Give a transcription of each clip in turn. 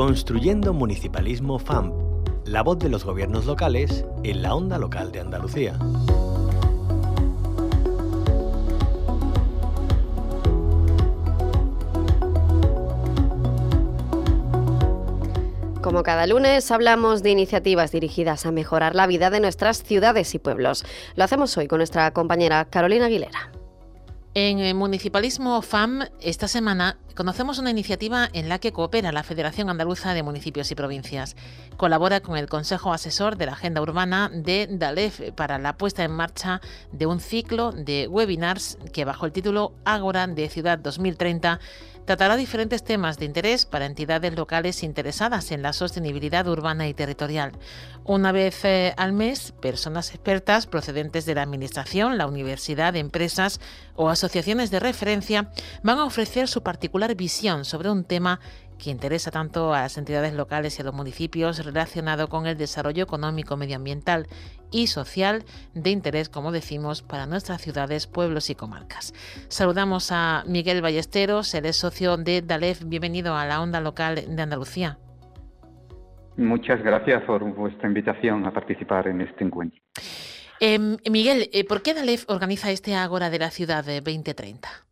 Construyendo Municipalismo FAMP, la voz de los gobiernos locales en la onda local de Andalucía. Como cada lunes hablamos de iniciativas dirigidas a mejorar la vida de nuestras ciudades y pueblos. Lo hacemos hoy con nuestra compañera Carolina Aguilera. En el Municipalismo FAM, esta semana conocemos una iniciativa en la que coopera la Federación Andaluza de Municipios y Provincias. Colabora con el Consejo Asesor de la Agenda Urbana de DALEF para la puesta en marcha de un ciclo de webinars que bajo el título Ágora de Ciudad 2030 tratará diferentes temas de interés para entidades locales interesadas en la sostenibilidad urbana y territorial. Una vez eh, al mes, personas expertas procedentes de la Administración, la universidad, empresas o asociaciones de referencia van a ofrecer su particular visión sobre un tema que interesa tanto a las entidades locales y a los municipios relacionado con el desarrollo económico, medioambiental y social de interés, como decimos, para nuestras ciudades, pueblos y comarcas. Saludamos a Miguel Ballesteros, él es socio de DALEF. Bienvenido a la onda local de Andalucía. Muchas gracias por vuestra invitación a participar en este encuentro. Em, Miguel, eh, ¿por qué DALEF organiza este Ágora de la Ciudad de 2030?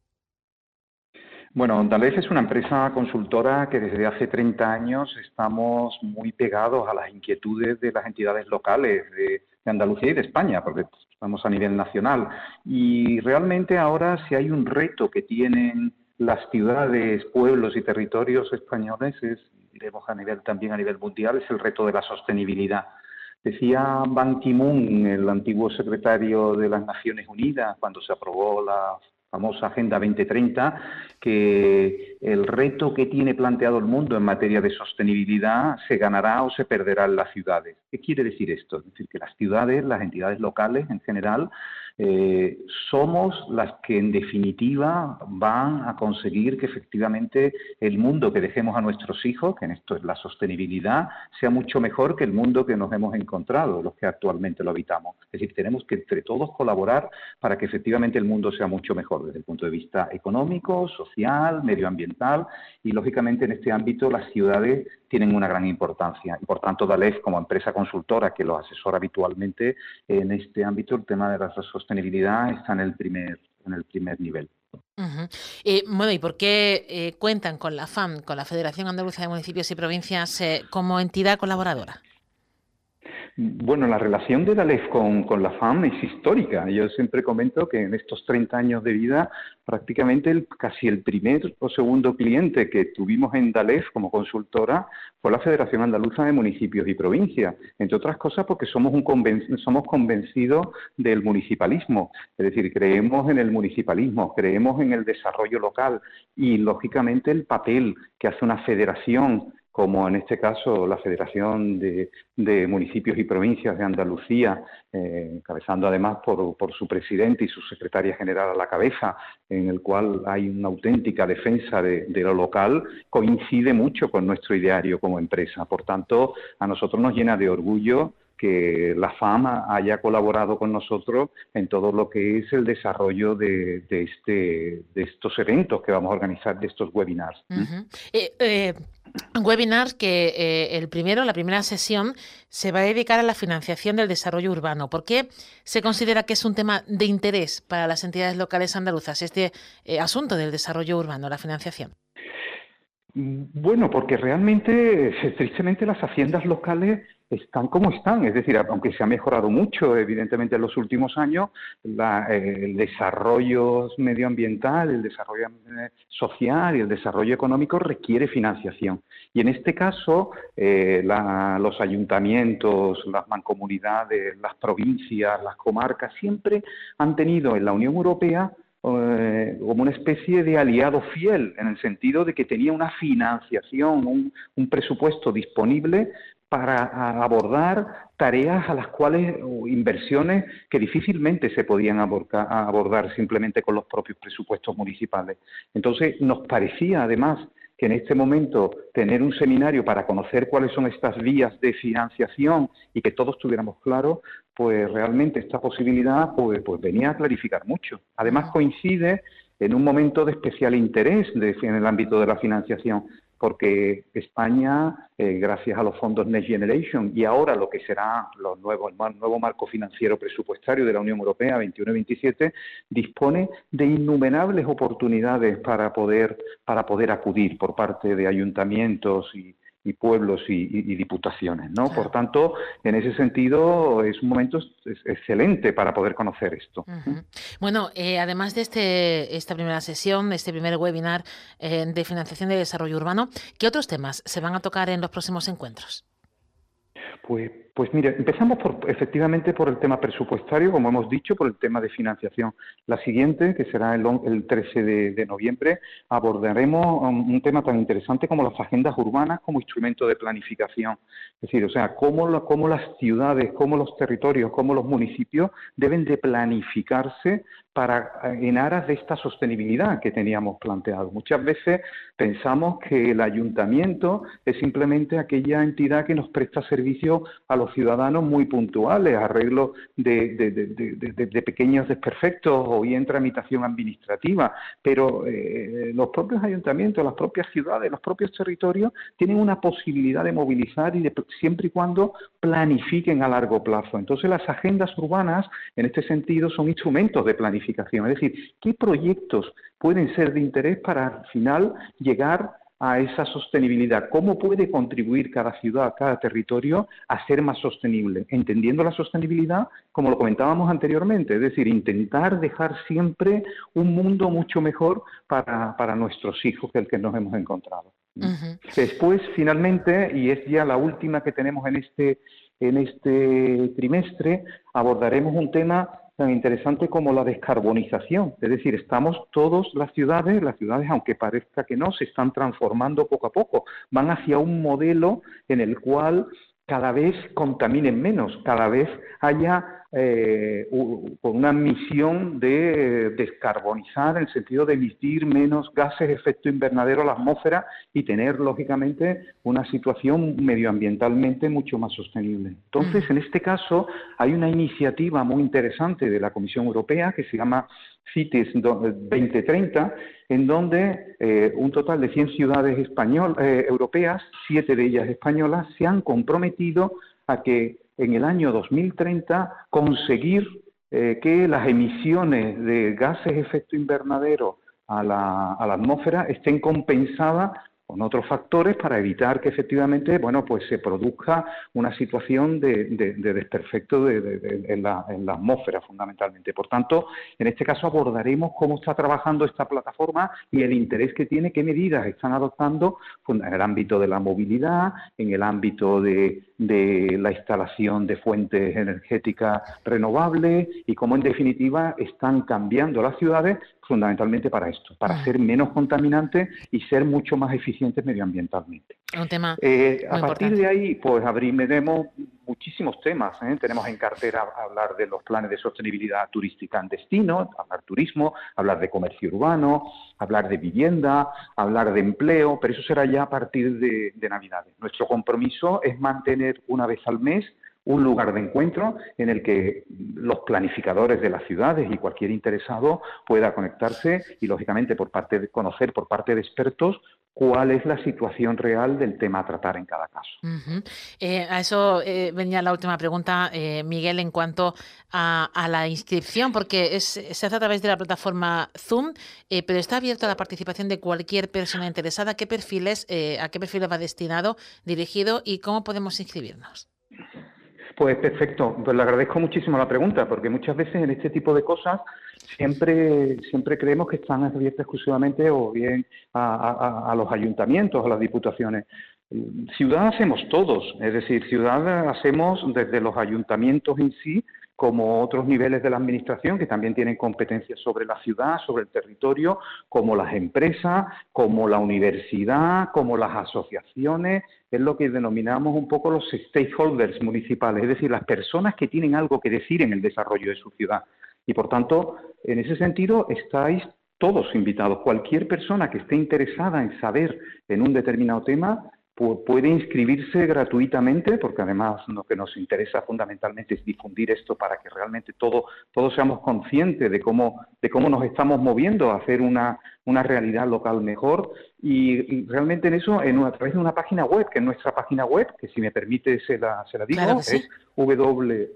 Bueno, DALEF es una empresa consultora que desde hace 30 años estamos muy pegados a las inquietudes de las entidades locales de, Andalucía y de España, porque estamos a nivel nacional. Y realmente ahora si hay un reto que tienen las ciudades, pueblos y territorios españoles, es, diremos a nivel también a nivel mundial, es el reto de la sostenibilidad. Decía Ban Ki-moon, el antiguo secretario de las Naciones Unidas, cuando se aprobó la famosa Agenda 2030, que el reto que tiene planteado el mundo en materia de sostenibilidad se ganará o se perderá en las ciudades. ¿Qué quiere decir esto? Es decir, que las ciudades, las entidades locales en general, eh, somos las que en definitiva van a conseguir que efectivamente el mundo que dejemos a nuestros hijos, que en esto es la sostenibilidad, sea mucho mejor que el mundo que nos hemos encontrado, los que actualmente lo habitamos. Es decir, tenemos que entre todos colaborar para que efectivamente el mundo sea mucho mejor desde el punto de vista económico, social, medioambiental y lógicamente en este ámbito las ciudades tienen una gran importancia y por tanto DALEF como empresa consultora que lo asesora habitualmente en este ámbito el tema de la sostenibilidad está en el primer en el primer nivel. Eh, bueno, ¿y por qué eh, cuentan con la FAM, con la Federación Andaluza de Municipios y Provincias, eh, como entidad colaboradora? Bueno, la relación de Dalef con, con, la FAM es histórica. Yo siempre comento que en estos 30 años de vida, prácticamente el, casi el primer o segundo cliente que tuvimos en Dalef como consultora fue la Federación Andaluza de Municipios y Provincias. Entre otras cosas porque somos, un somos convencidos del municipalismo. Es decir, creemos en el municipalismo, creemos en el desarrollo local y, lógicamente, el papel que hace una federación como en este caso la Federación de, Municipios y Provincias de Andalucía, eh, encabezando además por, su presidente y su secretaria general a la cabeza, en el cual hay una auténtica defensa de, lo local, coincide mucho con nuestro ideario como empresa. Por tanto, a nosotros nos llena de orgullo que la FAMA haya colaborado con nosotros en todo lo que es el desarrollo de, este, de estos eventos que vamos a organizar, de estos webinars. Eh, webinar que eh, el primero, la primera sesión, se va a dedicar a la financiación del desarrollo urbano. ¿Por qué se considera que es un tema de interés para las entidades locales andaluzas este asunto del desarrollo urbano, la financiación? Bueno, porque realmente, tristemente, las haciendas locales están como están. Es decir, aunque se ha mejorado mucho, evidentemente, en los últimos años, eh, el desarrollo medioambiental, el desarrollo eh, social y el desarrollo económico requiere financiación. Y en este caso, eh, los ayuntamientos, las mancomunidades, las provincias, las comarcas, siempre han tenido en la Unión Europea como una especie de aliado fiel, en el sentido de que tenía una financiación, un presupuesto disponible para abordar tareas a las cuales o inversiones que difícilmente se podían abordar simplemente con los propios presupuestos municipales. Entonces, nos parecía además que en este momento tener un seminario para conocer cuáles son estas vías de financiación y que todos tuviéramos claro, pues realmente esta posibilidad pues, pues venía a clarificar mucho. Además coincide en un momento de especial interés en el ámbito de la financiación, porque España, eh, gracias a los fondos Next Generation y ahora lo que será los nuevos, el nuevo marco financiero presupuestario de la Unión Europea 21 27, dispone de innumerables oportunidades para poder, para poder acudir por parte de ayuntamientos y, y pueblos y, diputaciones, ¿no? Por tanto, en ese sentido es un momento excelente para poder conocer esto. Bueno, eh, además de este, esta primera sesión, este primer webinar eh, de financiación de desarrollo urbano, ¿qué otros temas se van a tocar en los próximos encuentros? Pues, pues mire, empezamos por, efectivamente por el tema presupuestario, como hemos dicho, por el tema de financiación. La siguiente, que será el, el 13 de, noviembre, abordaremos un, tema tan interesante como las agendas urbanas como instrumento de planificación. Es decir, o sea, cómo, cómo las ciudades, cómo los territorios, cómo los municipios deben de planificarse para en aras de esta sostenibilidad que teníamos planteado. Muchas veces pensamos que el ayuntamiento es simplemente aquella entidad que nos presta servicio a los ciudadanos muy puntuales, arreglo de, pequeños desperfectos o bien tramitación administrativa, pero eh, los propios ayuntamientos, las propias ciudades, los propios territorios tienen una posibilidad de movilizar y siempre y cuando planifiquen a largo plazo. Entonces las agendas urbanas, en este sentido, son instrumentos de planificación, es decir, qué proyectos pueden ser de interés para al final llegar a esa sostenibilidad. ¿Cómo puede contribuir cada ciudad, cada territorio a ser más sostenible? Entendiendo la sostenibilidad, como lo comentábamos anteriormente, es decir, intentar dejar siempre un mundo mucho mejor para, nuestros hijos que el que nos hemos encontrado. Después, finalmente, y es ya la última que tenemos en este, en este trimestre, abordaremos un tema tan interesante como la descarbonización. Es decir, estamos todos las ciudades, las ciudades, aunque parezca que no, se están transformando poco a poco. Van hacia un modelo en el cual cada vez contaminen menos, cada vez haya eh, con una misión de descarbonizar en el sentido de emitir menos gases de efecto invernadero a la atmósfera y tener, lógicamente, una situación medioambientalmente mucho más sostenible. Entonces, en este caso, hay una iniciativa muy interesante de la Comisión Europea que se llama CITES 2030, en donde eh, un total de 100 ciudades español, eh, europeas, siete de ellas españolas, se han comprometido a que en el año 2030 conseguir eh, que las emisiones de gases efecto invernadero a la, atmósfera estén compensadas con otros factores para evitar que efectivamente, bueno, pues se produzca una situación de, desperfecto en, la, atmósfera fundamentalmente. Por tanto, en este caso abordaremos cómo está trabajando esta plataforma y el interés que tiene, qué medidas están adoptando en el ámbito de la movilidad, en el ámbito de, la instalación de fuentes energéticas renovables y cómo en definitiva están cambiando las ciudades fundamentalmente para esto, para mm. ser menos contaminantes y ser mucho más eficientes medioambientalmente. Un tema eh, a partir de ahí, pues abriremos muchísimos temas. ¿eh? Tenemos en cartera hablar de los planes de sostenibilidad turística en destino, hablar turismo, hablar de comercio urbano, hablar de vivienda, hablar de empleo, pero eso será ya a partir de, de Navidades. Nuestro compromiso es mantener una vez al mes un lugar de encuentro en el que los planificadores de las ciudades y cualquier interesado pueda conectarse y, lógicamente, por parte de conocer por parte de expertos cuál es la situación real del tema a tratar en cada caso. Eh, a eso eh, venía la última pregunta, eh, Miguel, en cuanto a, la inscripción, porque se hace a través de la plataforma Zoom, pero está abierto a la participación de cualquier persona interesada. ¿Qué perfiles, ¿A qué perfiles va destinado, dirigido y cómo podemos inscribirnos? Pues perfecto, pues le agradezco muchísimo la pregunta, porque muchas veces en este tipo de cosas siempre, siempre creemos que están abiertas exclusivamente o bien a, los ayuntamientos, a las diputaciones. Ciudad hacemos todos, es decir, ciudad hacemos desde los ayuntamientos en sí, como otros niveles de la Administración que también tienen competencias sobre la ciudad, sobre el territorio, como las empresas, como la universidad, como las asociaciones, es lo que denominamos un poco los stakeholders municipales, es decir, las personas que tienen algo que decir en el desarrollo de su ciudad. Y por tanto, en ese sentido, estáis todos invitados. Cualquier persona que esté interesada en saber en un determinado tema, puede inscribirse gratuitamente, porque además lo que nos interesa fundamentalmente es difundir esto para que realmente todos seamos conscientes de cómo, de cómo nos estamos moviendo a hacer una, una realidad local mejor. Y, realmente en eso, en a través de una página web, que es nuestra página web, que si me permite se la, se la digo, es w,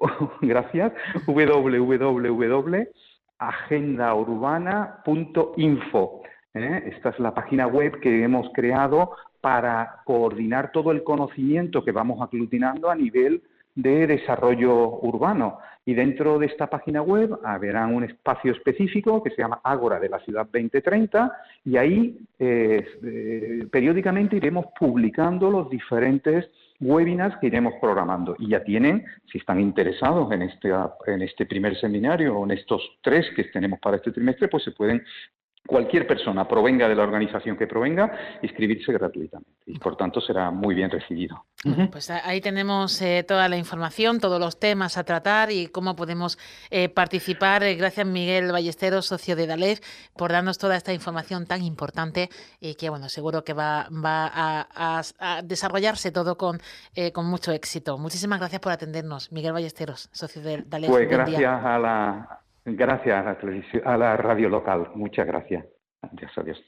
gracias, www.agendaurbana.info. ¿eh? Esta es la página web que hemos creado para coordinar todo el conocimiento que vamos aglutinando a nivel de desarrollo urbano. Y dentro de esta página web verán un espacio específico que se llama Ágora de la Ciudad 2030 y ahí eh, eh, periódicamente iremos publicando los diferentes webinars que iremos programando. Y ya tienen, si están interesados en este, en este primer seminario o en estos tres que tenemos para este trimestre, pues se pueden cualquier persona, provenga de la organización que provenga, inscribirse gratuitamente y por tanto será muy bien recibido. Pues ahí tenemos eh, toda la información, todos los temas a tratar y cómo podemos eh, participar. Eh, gracias Miguel Ballesteros, socio de DALEF, por darnos toda esta información tan importante y que bueno, seguro que va, a, desarrollarse todo con, con mucho éxito. Muchísimas gracias por atendernos, Miguel Ballesteros, socio de DALEF. Pues gracias a la Gracias a la, radio local. Muchas gracias. Adiós, adiós.